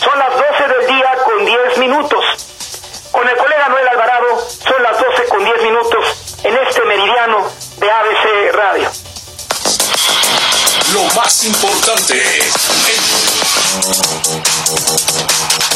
Son las 12 del día con 10 minutos. Con el colega Noel Alvarado son las 12 con 10 minutos en este meridiano de ABC Radio. Lo más importante.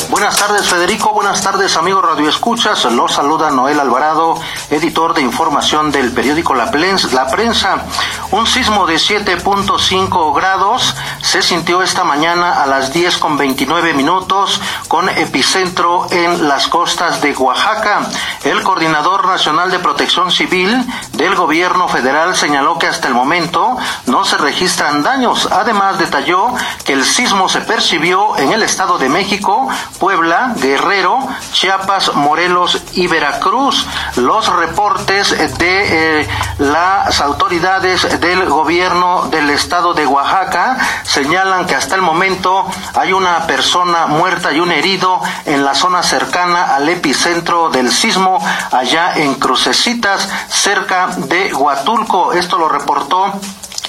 Buenas tardes Federico, buenas tardes amigos Radio Escuchas, los saluda Noel Alvarado, editor de información del periódico La Prensa. Un sismo de 7.5 grados se sintió esta mañana a las 10 con 29 minutos con epicentro en las costas de Oaxaca. El coordinador nacional de protección civil del gobierno federal señaló que hasta el momento no se registran daños. Además detalló que el sismo se percibió en el Estado de México, Puebla, Guerrero, Chiapas, Morelos y Veracruz. Los reportes de eh, las autoridades del gobierno del estado de Oaxaca señalan que hasta el momento hay una persona muerta y un herido en la zona cercana al epicentro del sismo, allá en Crucecitas, cerca de Huatulco. Esto lo reportó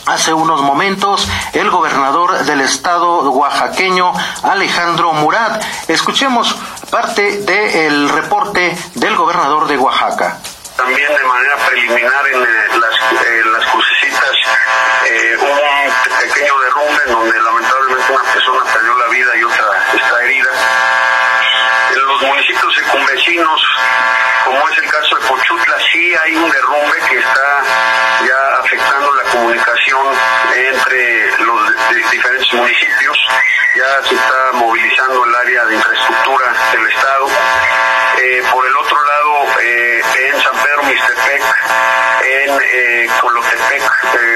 Hace unos momentos, el gobernador del estado oaxaqueño, Alejandro Murat. Escuchemos parte del reporte del gobernador de Oaxaca. También de manera preliminar en eh, las, eh, las derrumbe en donde lamentablemente una persona perdió la vida y otra está herida. En los municipios circunvecinos, como es el caso de Pochutla, sí hay un derrumbe que está ya afectando la comunicación entre los diferentes municipios. Ya se está movilizando el área de infraestructura del Estado. Eh, por el otro lado, eh, en San Pedro Mixtepec, en eh, Colotepec,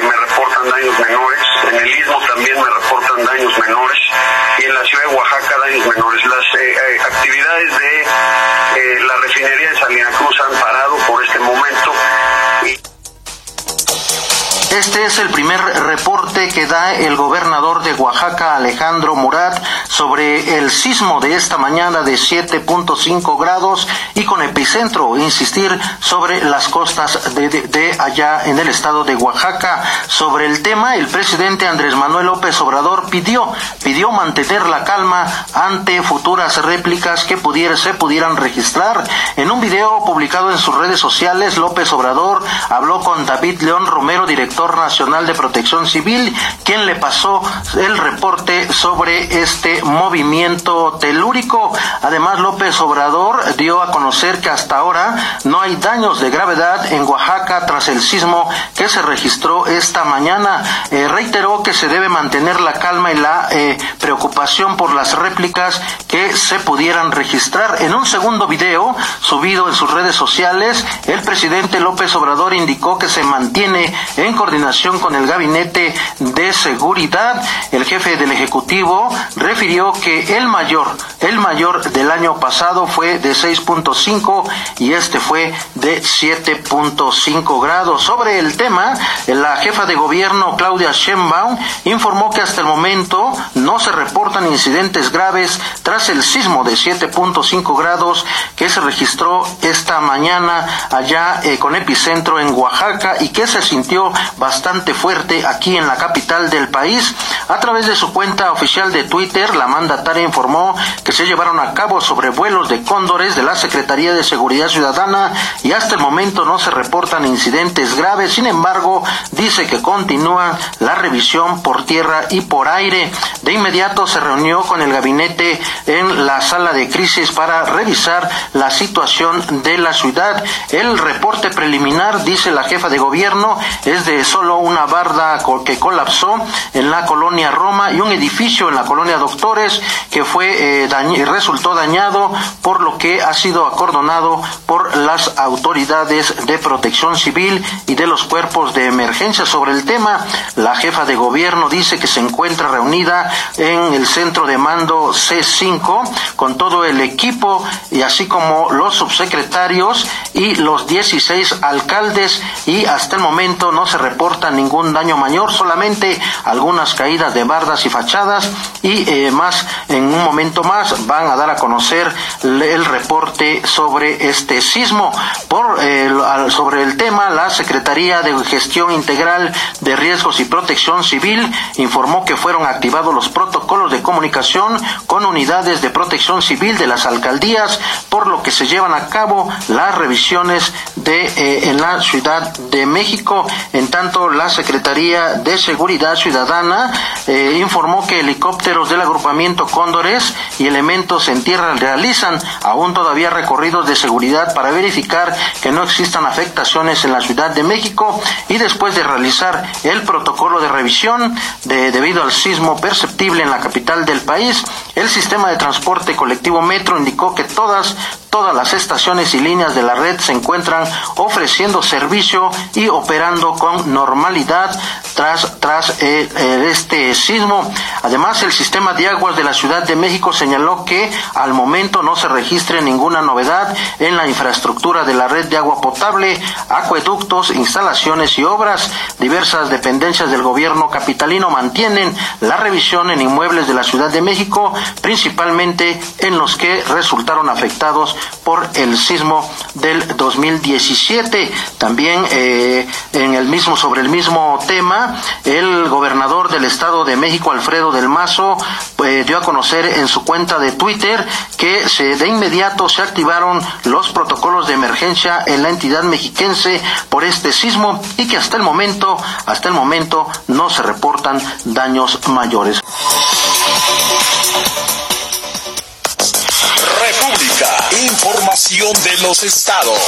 me reportan daños menores. En el Istmo también me reportan daños menores. Y en la ciudad de Oaxaca, daños menores. Las actividades de la refinería de Salina Cruz han parado por este momento. Este es el primer reporte que da el gobernador de Oaxaca, Alejandro Murat, sobre el sismo de esta mañana de 7.5 grados y con epicentro, insistir, sobre las costas de, allá en el estado de Oaxaca. Sobre el tema, el presidente Andrés Manuel López Obrador pidió, pidió mantener la calma ante futuras réplicas que se pudieran registrar. En un video publicado en sus redes sociales, López Obrador habló con David León Romero, director Nacional de Protección Civil, quien le pasó el reporte sobre este movimiento telúrico. Además, López Obrador dio a conocer que hasta ahora no hay daños de gravedad en Oaxaca tras el sismo que se registró esta mañana. Eh, reiteró que se debe mantener la calma y la eh, preocupación por las réplicas que se pudieran registrar. En un segundo video subido en sus redes sociales, el presidente López Obrador indicó que se mantiene en coordinación con el Gabinete de Seguridad, el jefe del Ejecutivo refirió que el mayor, el mayor del año pasado fue de 6.5 y este fue de 7.5 grados. Sobre el tema, la jefa de gobierno Claudia Sheinbaum informó que hasta el momento no se reportan incidentes graves tras el sismo de 7.5 grados que se registró esta mañana allá eh, con epicentro en Oaxaca y que se sintió bastante fuerte aquí en la capital del país. A través de su cuenta oficial de Twitter, la mandataria informó que se llevaron a cabo sobrevuelos de cóndores de la Secretaría de Seguridad Ciudadana y hasta el momento no se reportan incidentes graves. Sin embargo, dice que continúa la revisión por tierra y por aire. De inmediato se reunió con el gabinete en la sala de crisis para revisar la situación de la ciudad. El reporte preliminar, dice la jefa de gobierno, es de solo una barda que colapsó en la colonia Roma y un edificio en la colonia Doctores que fue eh, resultó dañado por lo que ha sido acordonado por las autoridades de protección civil y de los cuerpos de emergencia sobre el tema. La jefa de gobierno dice que se encuentra reunida en el centro de mando C5 con todo el equipo y así como los subsecretarios y los 16 alcaldes y hasta el momento no se ningún daño mayor, solamente algunas caídas de bardas y fachadas y eh, más en un momento más van a dar a conocer el reporte sobre este sismo. Por sobre el tema, la Secretaría de Gestión Integral de Riesgos y Protección Civil informó que fueron activados los protocolos de comunicación con unidades de protección civil de las alcaldías, por lo que se llevan a cabo las revisiones de eh, en la Ciudad de México. En tanto, la Secretaría de Seguridad Ciudadana eh, informó que helicópteros del agrupamiento Cóndores y elementos en tierra realizan aún todavía recorridos de seguridad para verificar que no existan afectaciones en la Ciudad de México y después de realizar el protocolo de revisión de, debido al sismo perceptible en la capital del país, el sistema de transporte colectivo Metro indicó que todas Todas las estaciones y líneas de la red se encuentran ofreciendo servicio y operando con normalidad tras, tras eh, eh, este sismo. Además, el sistema de aguas de la Ciudad de México señaló que al momento no se registre ninguna novedad en la infraestructura de la red de agua potable, acueductos, instalaciones y obras. Diversas dependencias del gobierno capitalino mantienen la revisión en inmuebles de la Ciudad de México, principalmente en los que resultaron afectados por el sismo del 2017. También eh, en el mismo sobre el mismo tema, el gobernador del Estado de México, Alfredo del Mazo, eh, dio a conocer en su cuenta de Twitter que se, de inmediato se activaron los protocolos de emergencia en la entidad mexiquense por este sismo y que hasta el momento, hasta el momento no se reportan daños mayores. Información de los estados.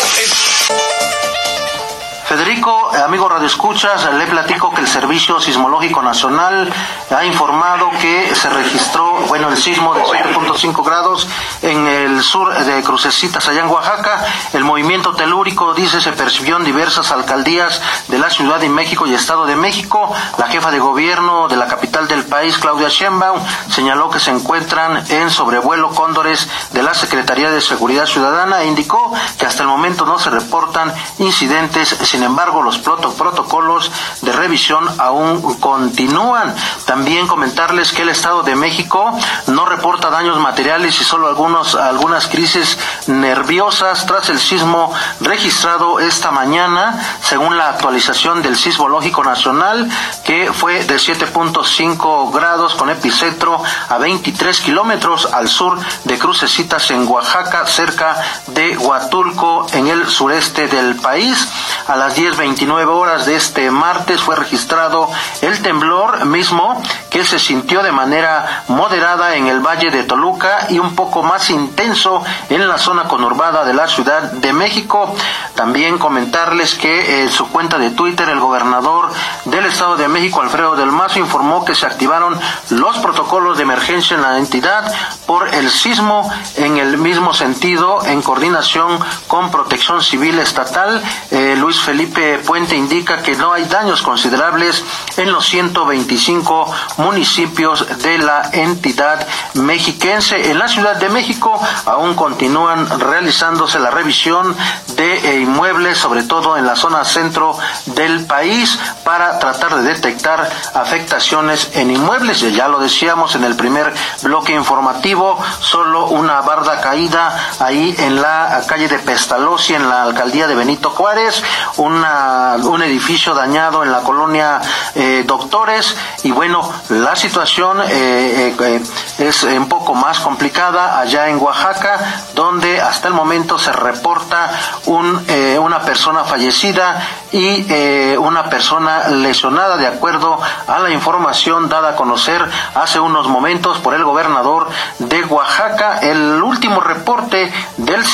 Federico, amigo Radio Escuchas, le platico que el Servicio Sismológico Nacional ha informado que se registró, bueno, el sismo de 7.5 grados en el sur de Crucecitas, allá en Oaxaca. El movimiento telúrico, dice, se percibió en diversas alcaldías de la Ciudad de México y Estado de México. La jefa de gobierno de la capital del país, Claudia Sheinbaum, señaló que se encuentran en sobrevuelo cóndores de la Secretaría de Seguridad Ciudadana e indicó que hasta el momento no se reportan incidentes sin embargo, los protocolos de revisión aún continúan. También comentarles que el Estado de México no reporta daños materiales y solo algunos, algunas crisis nerviosas tras el sismo registrado esta mañana, según la actualización del Sismológico Nacional, que fue de 7.5 grados con epicentro a 23 kilómetros al sur de Crucecitas en Oaxaca, cerca de Huatulco, en el sureste del país. A las 10.29 horas de este martes fue registrado el temblor mismo que se sintió de manera moderada en el Valle de Toluca y un poco más intenso en la zona conurbada de la Ciudad de México. También comentarles que en su cuenta de Twitter el gobernador del Estado de México, Alfredo del Mazo, informó que se activaron los protocolos de emergencia en la entidad por el sismo en el mismo sentido en coordinación con Protección Civil Estatal. Eh, Luis Felipe Puente indica que no hay daños considerables en los 125 municipios de la entidad mexiquense. En la Ciudad de México aún continúan realizándose la revisión de eh, inmuebles, sobre todo en la zona centro del país, para tratar de detectar afectaciones en inmuebles. Ya lo decíamos en el primer bloque informativo, solo una barda caída ahí en la calle de Pestalozzi, en la alcaldía de Benito Juárez, un edificio dañado en la colonia eh, Doctores y bueno, la situación eh, es un poco más complicada allá en Oaxaca, donde hasta el momento se reporta un, una persona fallecida y una persona lesionada de acuerdo a la información dada a conocer hace unos momentos por el gobernador de Oaxaca. El último reporte del,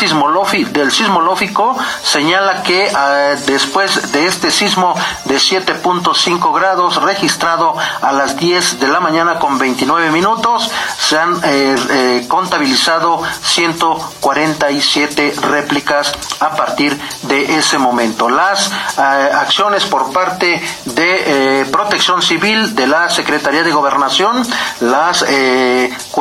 del sismológico señala que después de este sismo de 7.5 grados registrado a las 10 de la mañana con 29 minutos, se han eh, eh, contabilizado 147 réplicas a partir de ese momento. Las eh, acciones por parte de Protección Civil de la Secretaría de Gobernación, las,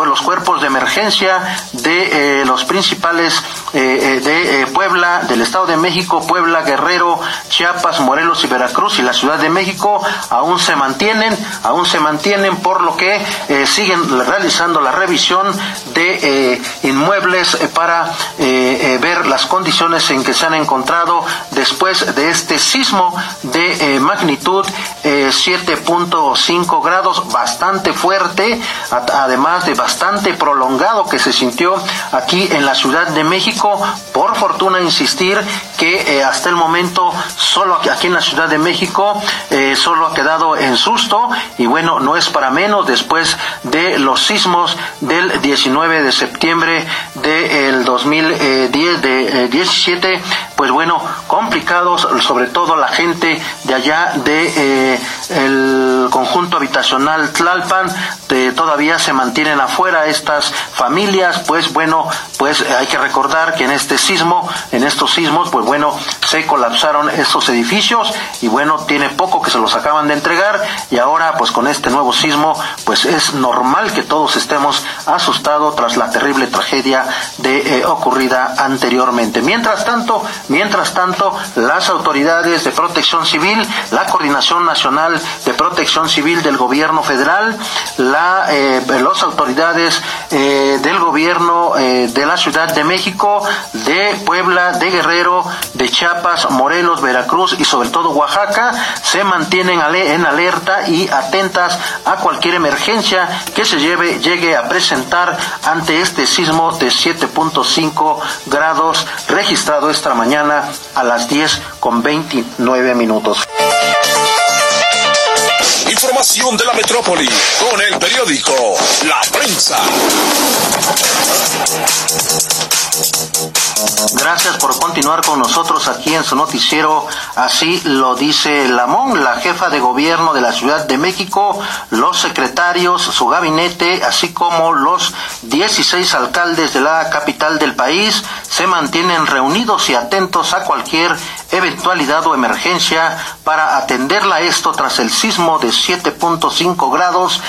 los cuerpos de emergencia de los principales de Puebla, del Estado de México, Puebla, Guerrero, Chiapas, Morelos y Veracruz y la Ciudad de México aún se mantienen, aún se mantienen por lo que siguen realizando la revisión de inmuebles para ver las condiciones en que se han encontrado después de este sismo de magnitud 7.5 grados, bastante fuerte, además de bastante prolongado que se sintió aquí en la Ciudad de México. Por fortuna insistir que eh, hasta el momento solo aquí en la Ciudad de México eh, solo ha quedado en susto y bueno, no es para menos después de los sismos del 19 de septiembre del 2010 de 17, pues bueno, complicados, sobre todo la gente de allá de eh, el conjunto habitacional Tlalpan, todavía se mantienen afuera estas familias, pues bueno, pues hay que recordar que en este sismo, en estos sismos, pues bueno, se colapsaron estos edificios y bueno, tiene poco que se los acaban de entregar y ahora pues con este nuevo sismo, pues es normal que todos estemos asustados tras la terrible tragedia de eh, ocurrida anteriormente. Mientras tanto, mientras tanto, las autoridades de protección civil, la Coordinación Nacional de Protección Civil del Gobierno Federal, la, eh, las autoridades eh, del gobierno de la Ciudad de México, de Puebla, de Guerrero, de Chiapas, Morelos, Veracruz y sobre todo Oaxaca se mantienen en alerta y atentas a cualquier emergencia que se lleve, llegue a presentar ante este sismo de 7.5 grados registrado esta mañana a las 10 con 29 minutos. Información de la metrópoli con el periódico La Prensa. Gracias por continuar con nosotros aquí en su noticiero. Así lo dice Lamón, la jefa de gobierno de la Ciudad de México, los secretarios, su gabinete, así como los 16 alcaldes de la capital del país, se mantienen reunidos y atentos a cualquier eventualidad o emergencia para atenderla. Esto tras el sismo de 7.5 grados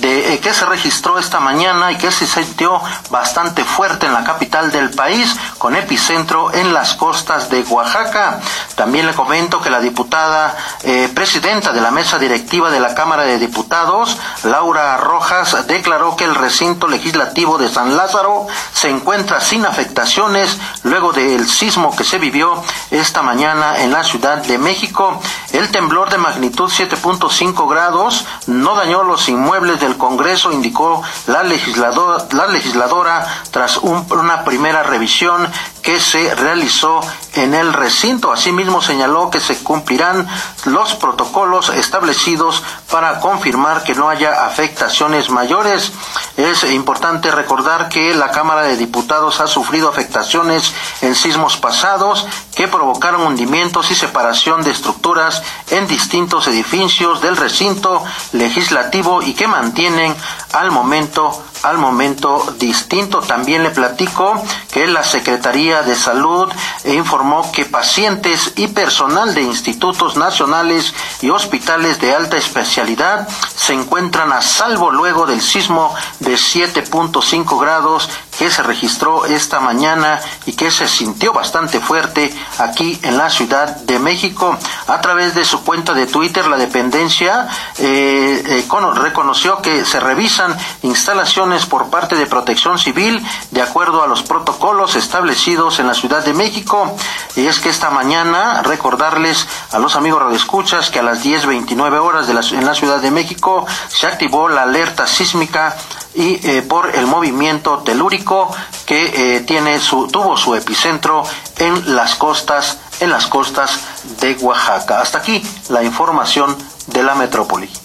de, eh, que se registró esta mañana y que se sintió bastante fuerte en la capital del país, con epicentro en las costas de Oaxaca. También le comento que la diputada eh, presidenta de la mesa directiva de la Cámara de Diputados, Laura Rojas, declaró que el recinto legislativo de San Lázaro se encuentra sin afectaciones luego del sismo que se vivió esta mañana en la Ciudad de México. El temblor de magnitud 7.5 grados no dañó los inmuebles del Congreso, indicó la legisladora, la legisladora tras una primera revisión que se realizó en el recinto. Asimismo señaló que se cumplirán los protocolos establecidos para confirmar que no haya afectaciones mayores. Es importante recordar que la Cámara de Diputados ha sufrido afectaciones en sismos pasados que provocaron hundimientos y separación de estructuras en distintos edificios del recinto legislativo y que mantienen al momento al momento distinto. También le platico que la Secretaría de Salud informó que pacientes y personal de institutos nacionales y hospitales de alta especialidad se encuentran a salvo luego del sismo de 7.5 grados que se registró esta mañana y que se sintió bastante fuerte aquí en la Ciudad de México. A través de su cuenta de Twitter, la dependencia eh, eh, reconoció que se revisan instalaciones por parte de Protección Civil de acuerdo a los protocolos establecidos en la Ciudad de México. Y es que esta mañana recordarles a los amigos radioescuchas que a las 10.29 horas de la, en la Ciudad de México se activó la alerta sísmica y eh, por el movimiento telúrico que eh, tiene su, tuvo su epicentro en las costas en las costas de Oaxaca. Hasta aquí la información de la metrópoli. 12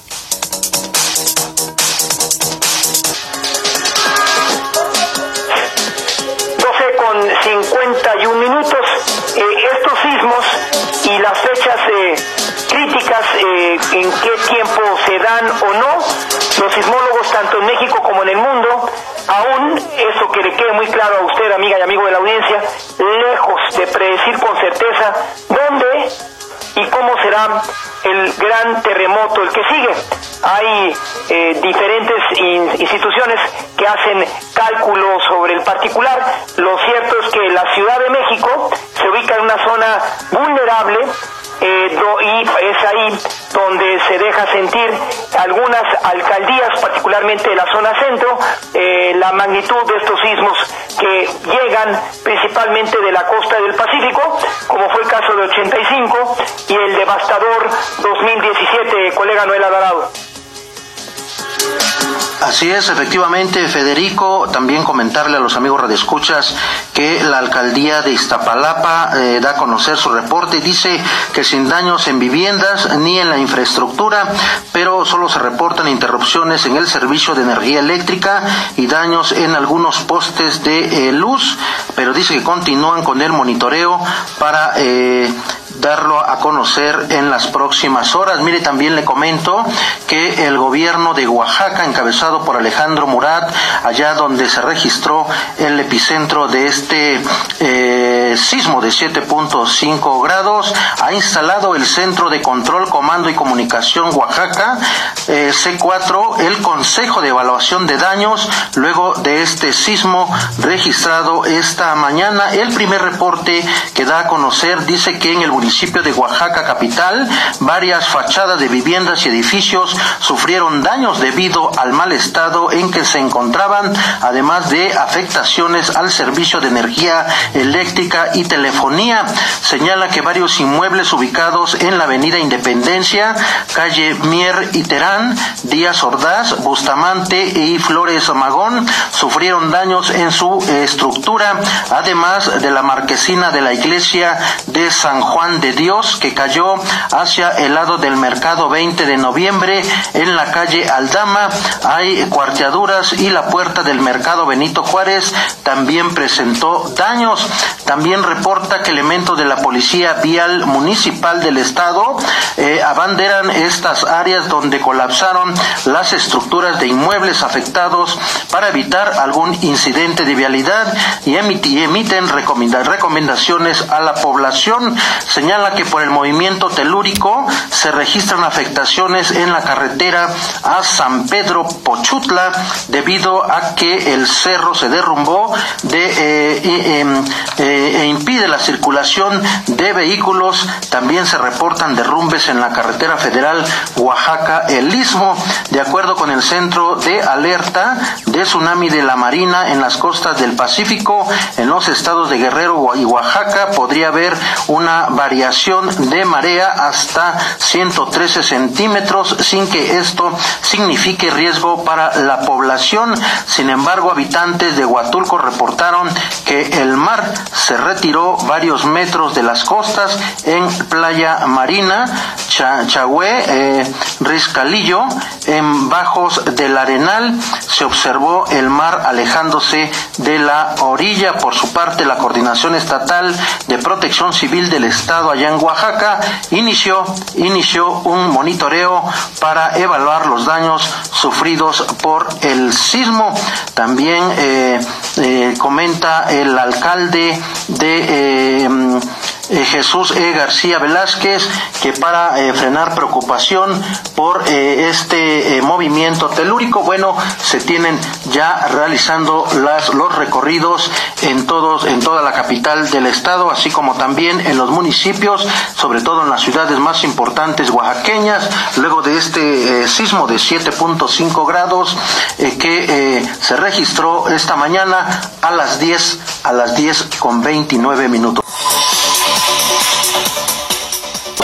con 51 minutos. Eh, estos sismos y las fechas críticas en qué tiempo se dan o no, los sismólogos tanto en México como en el mundo, aún eso que le quede muy claro a usted, amiga y amigo de la audiencia, lejos de predecir con certeza dónde y cómo será el gran terremoto, el que sigue. hay eh, diferentes instituciones que hacen cálculos sobre el particular. Lo cierto es que la Ciudad de México se ubica en una zona es ahí donde se deja sentir algunas alcaldías, particularmente de la zona centro, eh, la magnitud de estos sismos que llegan principalmente de la costa del Pacífico, como fue el caso de 85 y el devastador 2017, colega Noel Alvarado. Así es, efectivamente, Federico, también comentarle a los amigos radioescuchas que la alcaldía de Iztapalapa eh, da a conocer su reporte. Y dice que sin daños en viviendas ni en la infraestructura, pero solo se reportan interrupciones en el servicio de energía eléctrica y daños en algunos postes de eh, luz, pero dice que continúan con el monitoreo para eh, darlo a conocer en las próximas horas. Mire, también le comento que el gobierno de Oaxaca, encabezado por Alejandro Murat, allá donde se registró el epicentro de este eh, sismo de 7.5 grados, ha instalado el Centro de Control, Comando y Comunicación Oaxaca, eh, C4, el Consejo de Evaluación de Daños, luego de este sismo registrado esta mañana. El primer reporte que da a conocer dice que en el municipio municipio de Oaxaca capital, varias fachadas de viviendas y edificios sufrieron daños debido al mal estado en que se encontraban, además de afectaciones al servicio de energía eléctrica y telefonía. Señala que varios inmuebles ubicados en la avenida Independencia, calle Mier y Terán, Díaz Ordaz, Bustamante y Flores Magón sufrieron daños en su estructura, además de la marquesina de la iglesia de San Juan de Dios que cayó hacia el lado del mercado 20 de noviembre en la calle Aldama. Hay cuarteaduras y la puerta del mercado Benito Juárez también presentó daños. También reporta que elementos de la Policía Vial Municipal del Estado eh, abanderan estas áreas donde colapsaron las estructuras de inmuebles afectados para evitar algún incidente de vialidad y emiten recomendaciones a la población señala que por el movimiento telúrico se registran afectaciones en la carretera a San Pedro Pochutla debido a que el cerro se derrumbó de, eh, em, eh, e impide la circulación de vehículos. También se reportan derrumbes en la carretera federal Oaxaca-El Istmo. De acuerdo con el Centro de Alerta de Tsunami de la Marina en las costas del Pacífico, en los estados de Guerrero y Oaxaca podría haber una variación de marea hasta 113 centímetros sin que esto signifique riesgo para la población. Sin embargo, habitantes de Huatulco reportaron que el mar se retiró varios metros de las costas en Playa Marina, Chagüe, eh, Riscalillo, en bajos del Arenal se observó el mar alejándose de la orilla. Por su parte, la Coordinación Estatal de Protección Civil del Estado allá en Oaxaca, inició, inició un monitoreo para evaluar los daños sufridos por el sismo. También eh, eh, comenta el alcalde de eh, eh, Jesús E. García Velázquez, que para eh, frenar preocupación por eh, este movimiento telúrico, bueno, se tienen ya realizando las, los recorridos en todos, en toda la capital del estado, así como también en los municipios, sobre todo en las ciudades más importantes oaxaqueñas, luego de este sismo de 7.5 grados que se registró esta mañana a las 10, a las 10 con 29 minutos.